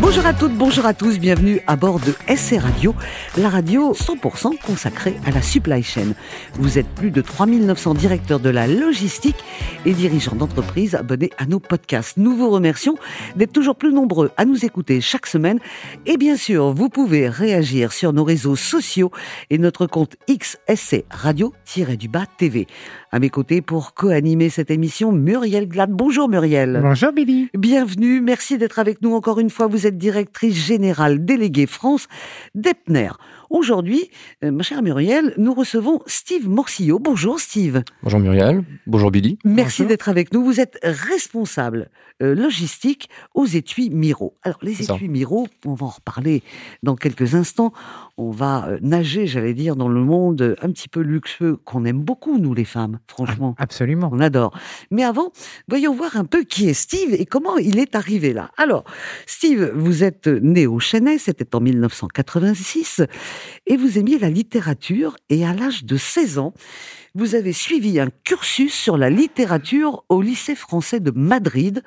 Bonjour à toutes, bonjour à tous, bienvenue à bord de SC Radio, la radio 100% consacrée à la supply chain. Vous êtes plus de 3900 directeurs de la logistique et dirigeants d'entreprise abonnés à nos podcasts. Nous vous remercions d'être toujours plus nombreux à nous écouter chaque semaine. Et bien sûr, vous pouvez réagir sur nos réseaux sociaux et notre compte XSC Radio-du-Bas TV. À mes côtés pour co-animer cette émission, Muriel Glad. Bonjour Muriel. Bonjour Billy. Bienvenue, merci d'être avec nous encore une fois. Vous êtes directrice générale déléguée France d'Epner. Aujourd'hui, euh, ma chère Muriel, nous recevons Steve Morcillo. Bonjour Steve. Bonjour Muriel. Bonjour Billy. Merci d'être avec nous. Vous êtes responsable euh, logistique aux étuis Miro. Alors les étuis Miro, on va en reparler dans quelques instants. On va euh, nager, j'allais dire, dans le monde un petit peu luxueux qu'on aime beaucoup, nous les femmes, franchement. Ah, absolument. On adore. Mais avant, voyons voir un peu qui est Steve et comment il est arrivé là. Alors, Steve, vous êtes né au Chênay, c'était en 1986 et vous aimiez la littérature et à l'âge de 16 ans, vous avez suivi un cursus sur la littérature au lycée français de Madrid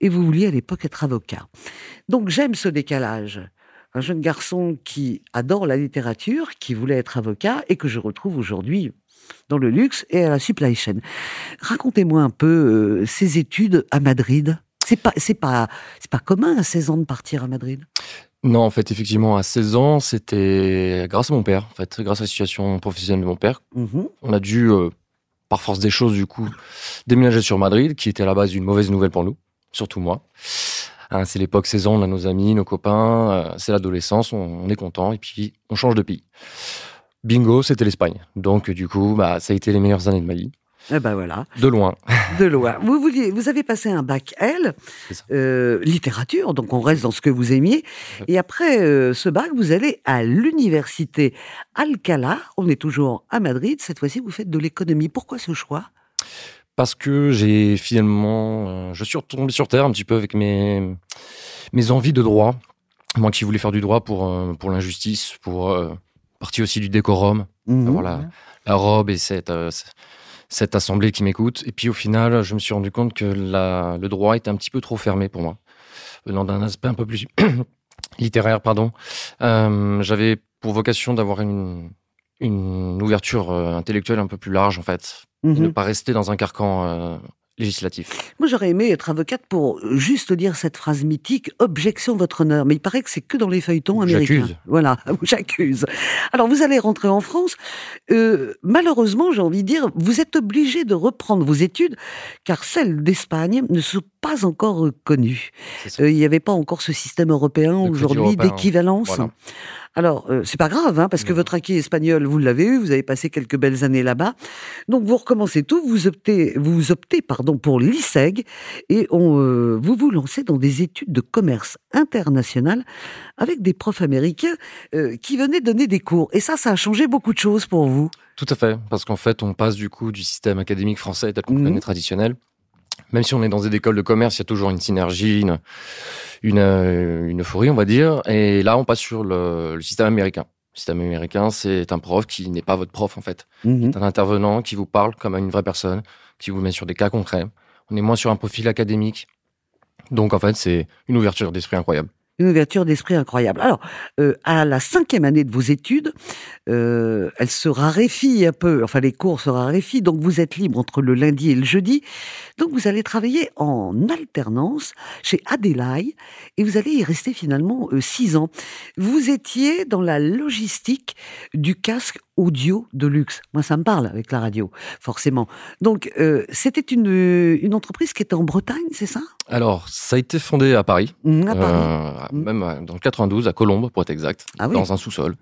et vous vouliez à l'époque être avocat. Donc j'aime ce décalage. Un jeune garçon qui adore la littérature, qui voulait être avocat et que je retrouve aujourd'hui dans le luxe et à la supply chain. Racontez-moi un peu ces euh, études à Madrid. C'est pas, c'est pas, c'est pas commun à 16 ans de partir à Madrid. Non, en fait, effectivement, à 16 ans, c'était grâce à mon père, en fait, grâce à la situation professionnelle de mon père. Mmh On a dû, euh, par force des choses, du coup, déménager sur Madrid, qui était à la base une mauvaise nouvelle pour nous, surtout moi. Hein, c'est l'époque saison, on a nos amis, nos copains, euh, c'est l'adolescence, on, est content, et puis on change de pays. Bingo, c'était l'Espagne. Donc, du coup, bah, ça a été les meilleures années de ma vie. Eh ben voilà. De loin. De loin. Vous, vouliez, vous avez passé un bac L, euh, littérature, donc on reste dans ce que vous aimiez. Et après euh, ce bac, vous allez à l'université Alcalá. On est toujours à Madrid. Cette fois-ci, vous faites de l'économie. Pourquoi ce choix? Parce que j'ai finalement, euh, je suis retombé sur terre un petit peu avec mes mes envies de droit. Moi qui voulais faire du droit pour pour l'injustice, pour partie aussi du décorum, mmh. voilà, la robe et cette cette assemblée qui m'écoute. Et puis au final, je me suis rendu compte que la, le droit était un petit peu trop fermé pour moi, venant d'un aspect un peu plus littéraire, pardon. Euh, J'avais pour vocation d'avoir une, une ouverture euh, intellectuelle un peu plus large, en fait, et ne pas rester dans un carcan euh, législatif. Moi, j'aurais aimé être avocate pour juste dire cette phrase mythique objection votre honneur. Mais il paraît que c'est que dans les feuilletons américains. J'accuse. Voilà, j'accuse. Alors, vous allez rentrer en France. Euh, malheureusement, j'ai envie de dire, vous êtes obligé de reprendre vos études car celles d'Espagne ne sont pas encore connues. Euh, il n'y avait pas encore ce système européen aujourd'hui d'équivalence. Alors, euh, c'est pas grave, hein, parce que votre acquis espagnol, vous l'avez eu, vous avez passé quelques belles années là-bas. Donc, vous recommencez tout, vous optez, vous optez pardon, pour l'ISEG et on, euh, vous vous lancez dans des études de commerce international avec des profs américains euh, qui venaient donner des cours. Et ça, ça a changé beaucoup de choses pour vous. Tout à fait, parce qu'en fait, on passe du coup du système académique français tel qu'on mmh. connaît traditionnel même si on est dans des écoles de commerce, il y a toujours une synergie, une, une, euh, une euphorie, on va dire. Et là, on passe sur le, le système américain. Le système américain, c'est un prof qui n'est pas votre prof, en fait. Mhm. C'est un intervenant qui vous parle comme à une vraie personne, qui vous met sur des cas concrets. On est moins sur un profil académique. Donc, en fait, c'est une ouverture d'esprit incroyable une ouverture d'esprit incroyable. Alors, euh, à la cinquième année de vos études, euh, elle se raréfie un peu, enfin les cours se raréfient, donc vous êtes libre entre le lundi et le jeudi. Donc vous allez travailler en alternance chez Adelaide et vous allez y rester finalement euh, six ans. Vous étiez dans la logistique du casque audio de luxe. Moi, ça me parle avec la radio, forcément. Donc, euh, c'était une, une entreprise qui était en Bretagne, c'est ça? Alors, ça a été fondé à Paris. Mmh, à Paris. Euh, mmh. Même dans le 92, à Colombes, pour être exact, ah dans un sous-sol.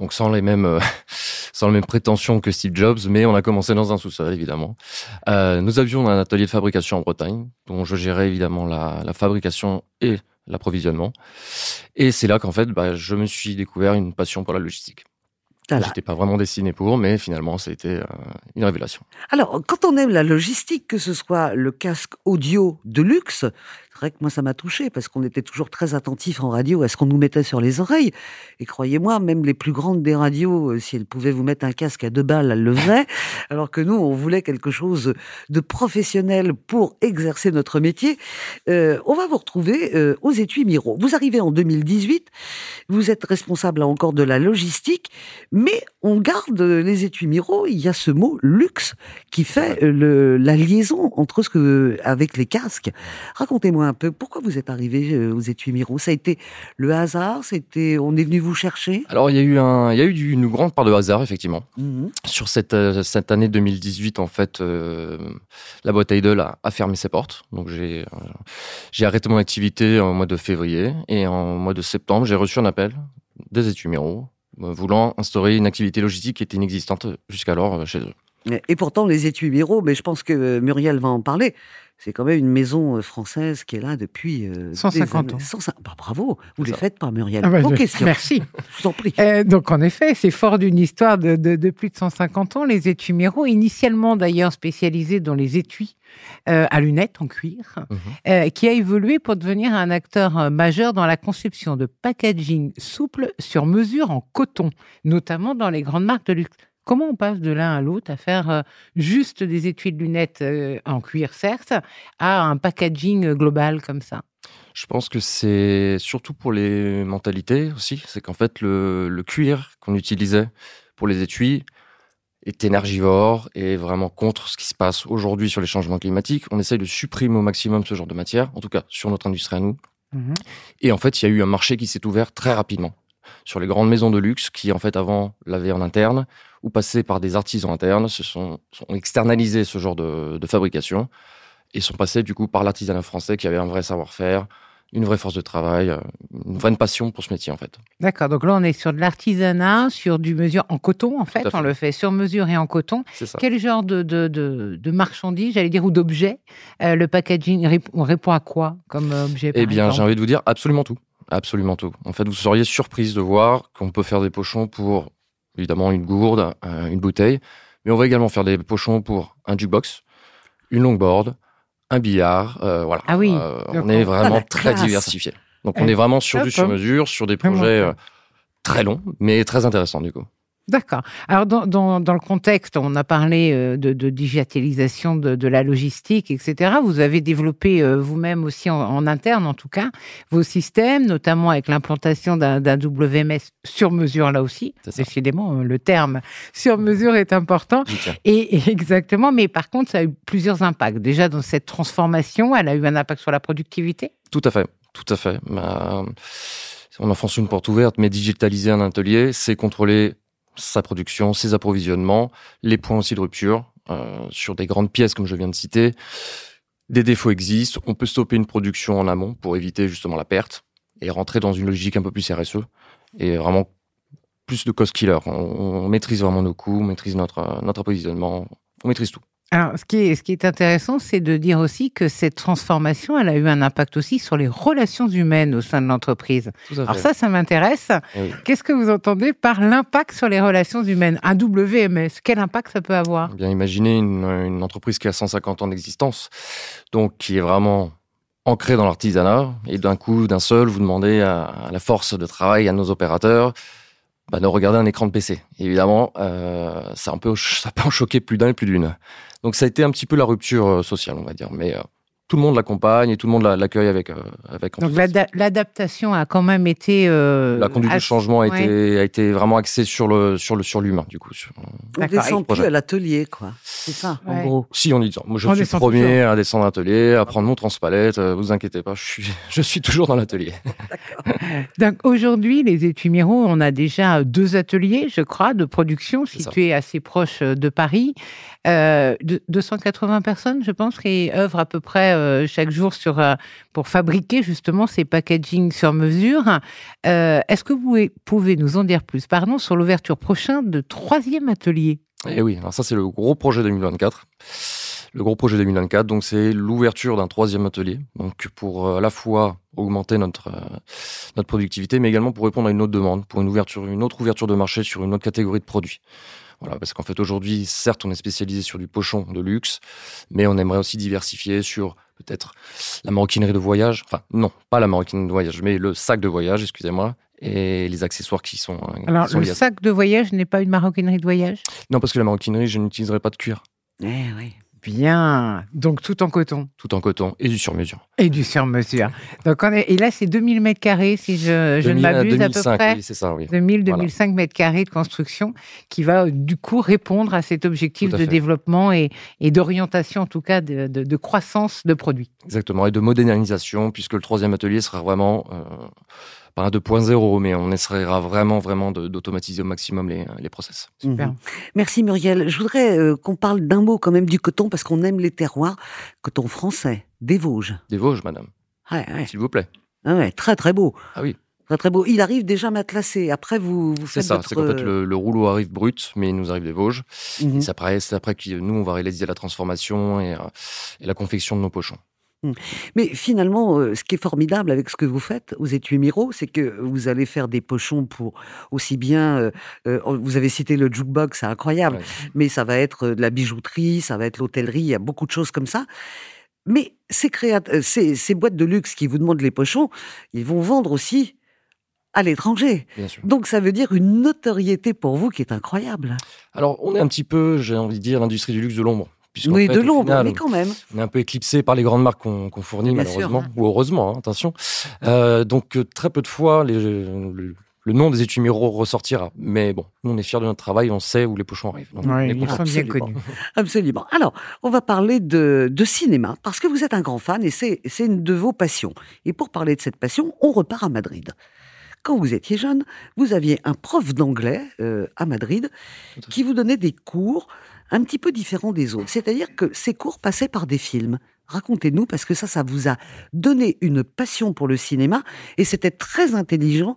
Donc sans les mêmes euh, sans les mêmes prétentions que Steve Jobs, mais on a commencé dans un sous-sol évidemment. Euh, nous avions un atelier de fabrication en Bretagne, dont je gérais évidemment la, la fabrication et l'approvisionnement. Et c'est là qu'en fait, bah, je me suis découvert une passion pour la logistique. Voilà. J'étais pas vraiment destiné pour, mais finalement, ça a été euh, une révélation. Alors, quand on aime la logistique, que ce soit le casque audio de luxe, C'est vrai que moi, ça m'a touché parce qu'on était toujours très attentifs en radio à ce qu'on nous mettait sur les oreilles. Et croyez-moi, même les plus grandes des radios, euh, si elles pouvaient vous mettre un casque à deux balles, elles le faisaient. Alors que nous, on voulait quelque chose de professionnel pour exercer notre métier. Euh, on va vous retrouver euh, aux étuis Miro. Vous arrivez en 2018. Vous êtes responsable là encore de la logistique, mais on garde les étuis Miro. Il y a ce mot luxe qui fait le, la liaison entre ce que avec les casques. Racontez-moi un peu pourquoi vous êtes arrivé euh, aux étuis Miro? Ça a été le hasard, c'était on est venu vous chercher? Alors il y a eu un, il y a eu une grande part de hasard effectivement Mhm. sur cette euh, cette année 2018 en fait. euh, la boîte Idle a, a fermé ses portes, donc j'ai j'ai arrêté mon activité au mois de février et en mois de septembre j'ai reçu un appel des études Miro voulant instaurer une activité logistique qui était inexistante jusqu'alors chez eux. Et pourtant, les étuis Miro, mais je pense que euh, Muriel va en parler. C'est quand même une maison euh, française qui est là depuis euh, 150 des années. ans. 150 Bah, bravo, vous les faites par Muriel. Ah bah, Vos je- questions. Merci. Je vous en prie. Euh, donc en effet, c'est fort d'une histoire de, de- de plus de 150 ans. Les étuis Miro, initialement d'ailleurs spécialisés dans les étuis euh, à lunettes en cuir, Mhm. euh, qui a évolué pour devenir un acteur euh, majeur dans la conception de packaging souple sur mesure en coton, notamment dans les grandes marques de luxe. Comment on passe de l'un à l'autre à faire euh, juste des étuis de lunettes euh, en cuir, certes, à un packaging global comme ça? Je pense que c'est surtout pour les mentalités aussi. C'est qu'en fait, le, le cuir qu'on utilisait pour les étuis est énergivore et vraiment contre ce qui se passe aujourd'hui sur les changements climatiques. On essaye de supprimer au maximum ce genre de matière, en tout cas sur notre industrie à nous. Mhm. Et en fait, il y a eu un marché qui s'est ouvert très rapidement sur les grandes maisons de luxe qui, en fait, avant l'avaient en interne ou passaient par des artisans internes, se sont, sont externalisés ce genre de, de fabrication et sont passés du coup par l'artisanat français qui avait un vrai savoir-faire, une vraie force de travail, euh, une vraie passion pour ce métier en fait. D'accord, donc là on est sur de l'artisanat, sur du mesure en coton en fait, on le fait sur mesure et en coton. Ça. Quel genre de, de, de, de marchandises, j'allais dire, ou d'objets euh, Le packaging, on répond à quoi comme euh, objet Eh bien, j'ai envie de vous dire absolument tout. Absolument tout. En fait, vous seriez surprise de voir qu'on peut faire des pochons pour, évidemment, une gourde, euh, une bouteille, mais on va également faire des pochons pour un jukebox, une longboard, un billard, euh, voilà. Ah oui, Euh, on est Ah, vraiment très diversifié. Donc, on est vraiment sur du hop, sur-mesure, sur des projets euh, très longs, mais très intéressants, du coup. D'accord. Alors, dans, dans, dans le contexte, on a parlé euh, de, de digitalisation de, de la logistique, etc. Vous avez développé euh, vous-même aussi en, en interne, en tout cas, vos systèmes, notamment avec l'implantation d'un WMS sur mesure, là aussi. Décidément, euh, le terme sur mesure est important. Et exactement, mais par contre, ça a eu plusieurs impacts. Déjà, dans cette transformation, elle a eu un impact sur la productivité? Tout à fait, tout à fait. Bah, on enfonce une porte ouverte, mais digitaliser un atelier, c'est contrôler sa production, ses approvisionnements, les points aussi de rupture euh, sur des grandes pièces comme je viens de citer. Des défauts existent, on peut stopper une production en amont pour éviter justement la perte et rentrer dans une logique un peu plus RSE et vraiment plus de cost killer. On, maîtrise vraiment nos coûts, on maîtrise notre euh, notre approvisionnement, on maîtrise tout. Alors, ce qui est, ce qui est intéressant, c'est de dire aussi que cette transformation, elle a eu un impact aussi sur les relations humaines au sein de l'entreprise. Alors ça, ça m'intéresse. Oui. Qu'est-ce que vous entendez par l'impact sur les relations humaines? Un WMS, quel impact ça peut avoir? Eh Bien, imaginez une, une entreprise qui a 150 ans d'existence, donc qui est vraiment ancrée dans l'artisanat, et d'un coup, d'un seul, vous demandez à, à la force de travail, à nos opérateurs, bah, de regarder un écran de PC. Évidemment, euh, ça, un peu, ça peut en choquer plus d'un et plus d'une. Donc, ça a été un petit peu la rupture euh, sociale, on va dire. Mais euh, tout le monde l'accompagne et tout le monde la- l'accueille avec, euh, avec Donc l'adaptation a quand même été... euh, La conduite du assez- changement a, ouais. été, a été vraiment axée sur le sur le sur l'humain du coup. sur- On descend plus à l'atelier, quoi. C'est ça, en gros. Si on y descend. Moi, je On suis premier toujours. à descendre à l'atelier, à prendre mon transpalette. euh, vous inquiétez pas, je suis, je suis toujours dans l'atelier. Donc aujourd'hui, les étuis Miro, on a déjà deux ateliers, je crois, de production situés assez proches de Paris. Euh, de- 280 personnes, je pense, qui œuvrent à peu près euh, chaque jour euh, pour fabriquer justement ces packaging sur mesure. Euh, Est-ce que vous pouvez nous en dire plus, pardon, sur l'ouverture prochaine de troisième atelier Et oui, alors ça c'est le gros projet 2024. Le gros projet 2024, donc c'est l'ouverture d'un troisième atelier, donc pour euh, à la fois augmenter notre euh, notre productivité, mais également pour répondre à une autre demande, pour une ouverture, une autre ouverture de marché sur une autre catégorie de produits. Voilà, parce qu'en fait aujourd'hui, certes, on est spécialisé sur du pochon de luxe, mais on aimerait aussi diversifier sur peut-être la maroquinerie de voyage. Enfin, non, pas la maroquinerie de voyage, mais le sac de voyage, excusez-moi, et les accessoires qui sont. euh, qui Alors, sont le liés sac de voyage n'est pas une maroquinerie de voyage? Non, parce que la maroquinerie, je n'utiliserai pas de cuir, Eh oui. Bien. Donc, tout en coton. tout en coton et du sur-mesure. Et du sur-mesure. Donc, on est... Et là, c'est 2000 mètres carrés, si je, je ne 2000 à m'abuse, à peu 2005, près. oui, c'est ça, oui. 2000, Voilà. 2005 mètres carrés de construction qui va du coup répondre à cet objectif à de fait. développement et, et d'orientation, en tout cas, de, de- de croissance de produits. Exactement, et de modernisation, puisque le troisième atelier sera vraiment, euh, pas un 2.0, mais on essaiera vraiment, vraiment d'automatiser au maximum les, les process. Super. Mhm. Merci Muriel. Je voudrais euh, qu'on parle d'un mot quand même du coton parce qu'on aime les terroirs. Coton français, des Vosges. Des Vosges, madame, Ouais, ouais. s'il vous plaît. Ah ouais, très très beau. Ah oui. Très très beau. Il arrive déjà matelassé. Après vous vous C'est faites ça, votre... c'est qu'en fait, le, le rouleau arrive brut, mais il nous arrive des Vosges. Mhm. Et c'est après, c'est après que nous, on va réaliser la transformation et, euh, et la confection de nos pochons. Mais finalement, euh, ce qui est formidable avec ce que vous faites aux étuis Miro, c'est que vous allez faire des pochons pour aussi bien. euh, euh, vous avez cité le jukebox, c'est incroyable. Ouais. Mais ça va être de la bijouterie, ça va être l'hôtellerie. Il y a beaucoup de choses comme ça. Mais ces, créat- ces, ces boîtes de luxe qui vous demandent les pochons, ils vont vendre aussi à l'étranger. Donc ça veut dire une notoriété pour vous qui est incroyable. Alors, on est un petit peu, j'ai envie de dire, l'industrie du luxe de l'ombre. Oui, fait, de l'ombre, final, mais quand même. On est un peu éclipsé par les grandes marques qu'on qu'on fournit, Bien malheureusement, sûr. ou heureusement, hein, attention. Euh, donc, euh, très peu de fois, les- le, le nom des étuis Miro ressortira. Mais bon, nous, on est fiers de notre travail, on sait où les pochons arrivent. Donc, sont bien absolument. connus. Absolument. Alors, on va parler de, de cinéma, parce que vous êtes un grand fan et c'est c'est une de vos passions. Et pour parler de cette passion, on repart à Madrid. Quand vous étiez jeune, vous aviez un prof d'anglais euh, à Madrid qui vous donnait des cours un petit peu différents des autres. C'est-à-dire que ces cours passaient par des films. Racontez-nous, parce que ça, ça vous a donné une passion pour le cinéma et c'était très intelligent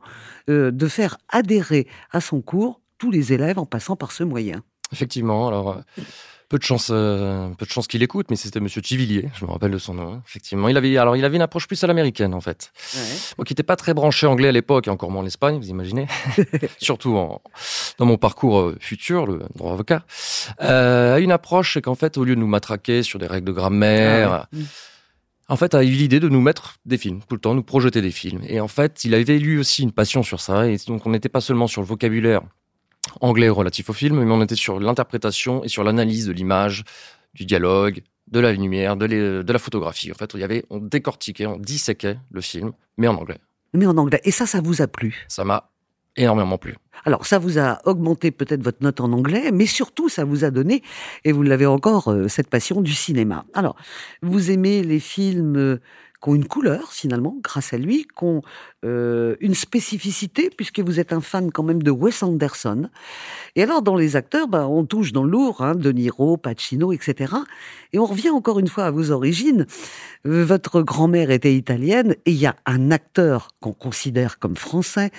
euh, de faire adhérer à son cours tous les élèves en passant par ce moyen. Effectivement, alors euh, peu de chance, euh, peu de chance qu'il écoute, mais c'était Monsieur Tivillier, je me rappelle de son nom. hein. Effectivement, il avait, alors il avait une approche plus à l'américaine en fait. Moi qui n'étais pas très branché anglais à l'époque, et encore moins l'Espagne, vous imaginez, surtout en, dans mon parcours euh, futur, le droit avocat, euh, a une approche, c'est qu'en fait, au lieu de nous matraquer sur des règles de grammaire, Ah ouais. en fait, a eu l'idée de nous mettre des films, tout le temps, nous projeter des films. Et en fait, il avait lui aussi une passion sur ça, et donc on n'était pas seulement sur le vocabulaire anglais relatif au film, mais on était sur l'interprétation et sur l'analyse de l'image, du dialogue, de la lumière, de, les- de la photographie. En fait, il y avait, on décortiquait, on disséquait le film, mais en anglais. Mais en anglais. Et ça, ça vous a plu? Ça m'a énormément plu. Alors, ça vous a augmenté peut-être votre note en anglais, mais surtout, ça vous a donné, et vous l'avez encore, euh, cette passion du cinéma. Alors, vous aimez les films euh, qui ont une couleur, finalement, grâce à lui, qui ont euh, une spécificité, puisque vous êtes un fan quand même de Wes Anderson. Et alors, dans les acteurs, bah, on touche dans le lourd, hein, De Niro, Pacino, etc. Et on revient encore une fois à vos origines. Euh, Votre grand-mère était italienne, et il y a un acteur qu'on considère comme français,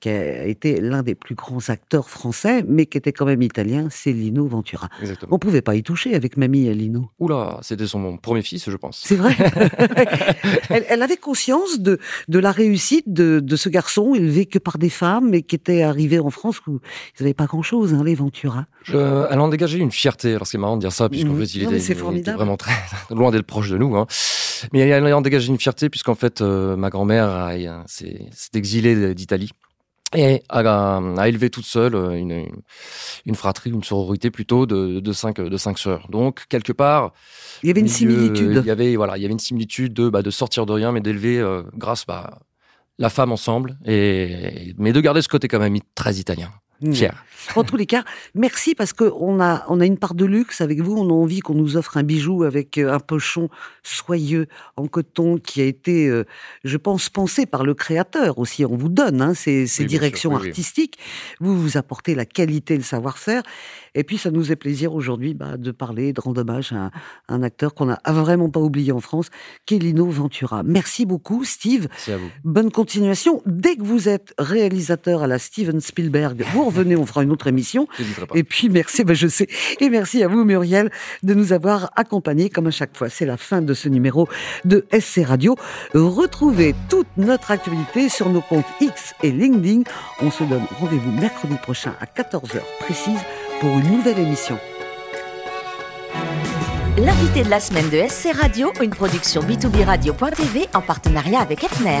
qui a été l'un des plus grands acteurs français, mais qui était quand même italien, c'est Lino Ventura. Exactement. On pouvait pas y toucher avec mamie Lino. Oula, c'était son premier fils, je pense. C'est vrai. elle, elle avait conscience de, de la réussite de, de ce garçon élevé que par des femmes et qui était arrivé en France où ils n'avaient pas grand-chose, hein, les Ventura. Je- elle en dégageait une fierté. Alors c'est marrant de dire ça, puisqu'en Mhm. fait, il Non, était, il était vraiment très loin d'être proche de nous. Hein. Mais elle en dégageait une fierté, puisqu'en fait, euh, ma grand-mère a- s'est exilée d'Italie et a, a élevé toute seule euh, une, fratrie, une sororité plutôt de, de, cinq, de cinq sœurs. Donc, quelque part, Il y avait une milieu, euh, similitude. Il y avait, voilà, il y avait une similitude de, bah, de sortir de rien, mais d'élever euh, grâce bah, la femme ensemble, et, mais de garder ce côté quand même très italien. Mmh. Fier. En tous les cas, merci parce que on a on a une part de luxe avec vous. On a envie qu'on nous offre un bijou avec euh, un pochon soyeux en coton qui a été, euh, je pense, pensé par le créateur aussi. On vous donne hein, ces, ces Oui, bien directions sûr, oui, oui. artistiques. Vous vous apportez la qualité, le savoir-faire. Et puis ça nous est plaisir aujourd'hui bah, de parler, de rendre hommage à un, un acteur qu'on n'a vraiment pas oublié en France, qui est Lino Ventura. Merci beaucoup, Steve. C'est à vous. Bonne continuation. Dès que vous êtes réalisateur à la Steven Spielberg, vous revenez, on fera une autre émission. Pas. Et puis merci, ben je sais, et merci à vous Muriel de nous avoir accompagnés comme à chaque fois. C'est la fin de ce numéro de SC Radio. Retrouvez toute notre actualité sur nos comptes X et LinkedIn. On se donne rendez-vous mercredi prochain à 14h précise pour une nouvelle émission. L'invité de la semaine de SC Radio, une production B2B Radio.tv en partenariat avec Etner.